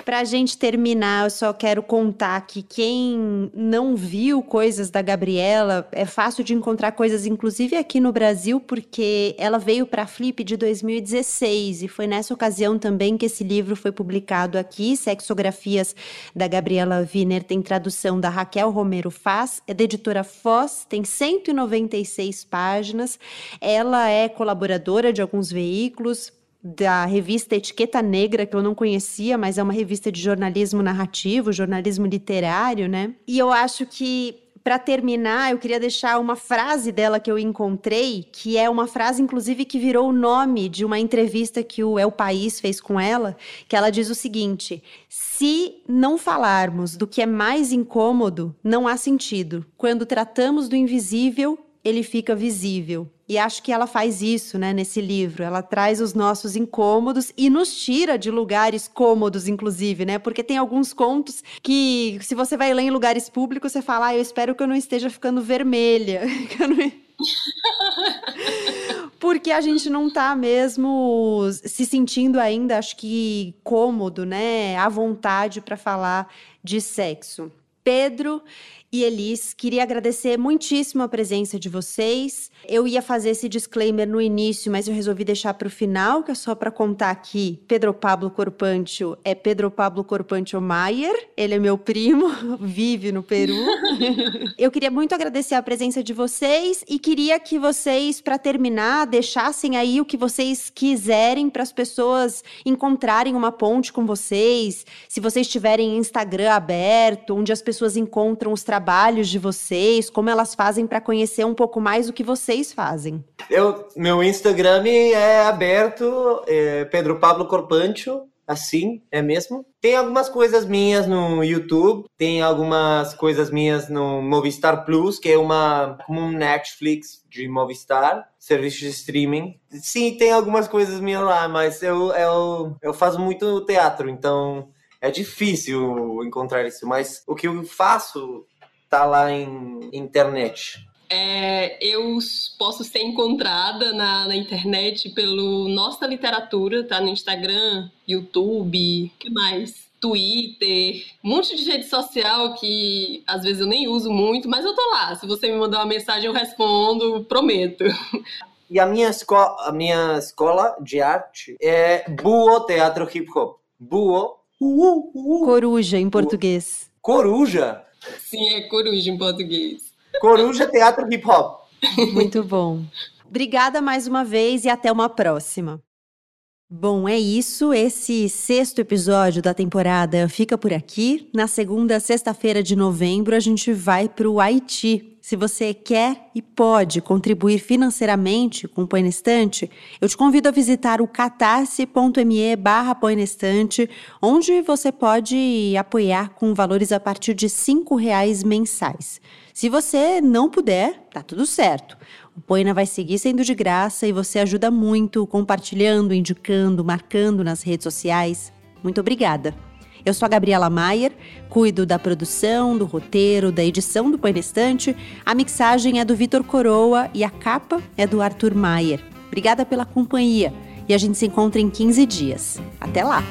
Para a gente terminar, eu só quero contar que quem não viu coisas da Gabriela, é fácil de encontrar coisas, inclusive aqui no Brasil, porque ela veio para a Flip de 2016 e foi nessa ocasião também que esse livro foi publicado aqui. Sexografias da Gabriela Wiener tem tradução da Raquel Romero Faz, é da editora Foz, tem 196 páginas. Ela é colaboradora de alguns veículos, da revista Etiqueta Negra, que eu não conhecia, mas é uma revista de jornalismo narrativo, jornalismo literário, né? E eu acho que para terminar, eu queria deixar uma frase dela que eu encontrei, que é uma frase, inclusive, que virou o nome de uma entrevista que o El País fez com ela, que ela diz o seguinte: se não falarmos do que é mais incômodo, não há sentido. Quando tratamos do invisível, ele fica visível. E acho que ela faz isso, né, nesse livro. Ela traz os nossos incômodos e nos tira de lugares cômodos, inclusive, né? Porque tem alguns contos que, se você vai ler em lugares públicos, você fala, ah, eu espero que eu não esteja ficando vermelha. [LAUGHS] [LAUGHS] Porque a gente não tá mesmo se sentindo ainda, acho que cômodo, né? À vontade para falar de sexo. Pedro e Elis, queria agradecer muitíssimo a presença de vocês. Eu ia fazer esse disclaimer no início, mas eu resolvi deixar para o final, que é só para contar aqui. Pedro Pablo Corpantio é Pedro Pablo Corpantio Maier. Ele é meu primo, [LAUGHS] vive no Peru. [LAUGHS] eu queria muito agradecer a presença de vocês e queria que vocês, para terminar, deixassem aí o que vocês quiserem para as pessoas encontrarem uma ponte com vocês. Se vocês tiverem Instagram aberto, onde as pessoas encontram os trabalhos de vocês, como elas fazem para conhecer um pouco mais o que vocês fazem? Eu, meu Instagram é aberto, é Pedro Pablo Corpantio, assim, é mesmo. Tem algumas coisas minhas no YouTube, tem algumas coisas minhas no Movistar Plus, que é uma como um Netflix de Movistar, serviço de streaming. Sim, tem algumas coisas minhas lá, mas eu, eu, eu faço muito teatro, então é difícil encontrar isso. Mas o que eu faço tá lá em internet. É, eu posso ser encontrada na, na, internet pelo Nossa Literatura, tá no Instagram, YouTube, que mais? Twitter, um monte de rede social que às vezes eu nem uso muito, mas eu tô lá. Se você me mandar uma mensagem, eu respondo, prometo. [LAUGHS] E a minha, escola, a minha escola de arte é Buo Teatro Hip Hop. Buo. Uh, uh, uh. Coruja em português. Coruja? Sim, é coruja em português. Coruja Teatro Hip Hop. Muito bom. Obrigada mais uma vez e até uma próxima. Bom, é isso. Esse sexto episódio da temporada fica por aqui. Na segunda sexta-feira de novembro, a gente vai para o Haiti. Se você quer e pode contribuir financeiramente com o Põe Estante, eu te convido a visitar o catarse.me barra onde você pode apoiar com valores a partir de R$ reais mensais. Se você não puder, tá tudo certo. O Poina vai seguir sendo de graça e você ajuda muito compartilhando, indicando, marcando nas redes sociais. Muito obrigada. Eu sou a Gabriela Maier, cuido da produção, do roteiro, da edição do Poina Estante. A mixagem é do Vitor Coroa e a capa é do Arthur Maier. Obrigada pela companhia E a gente se encontra em 15 dias. Até lá!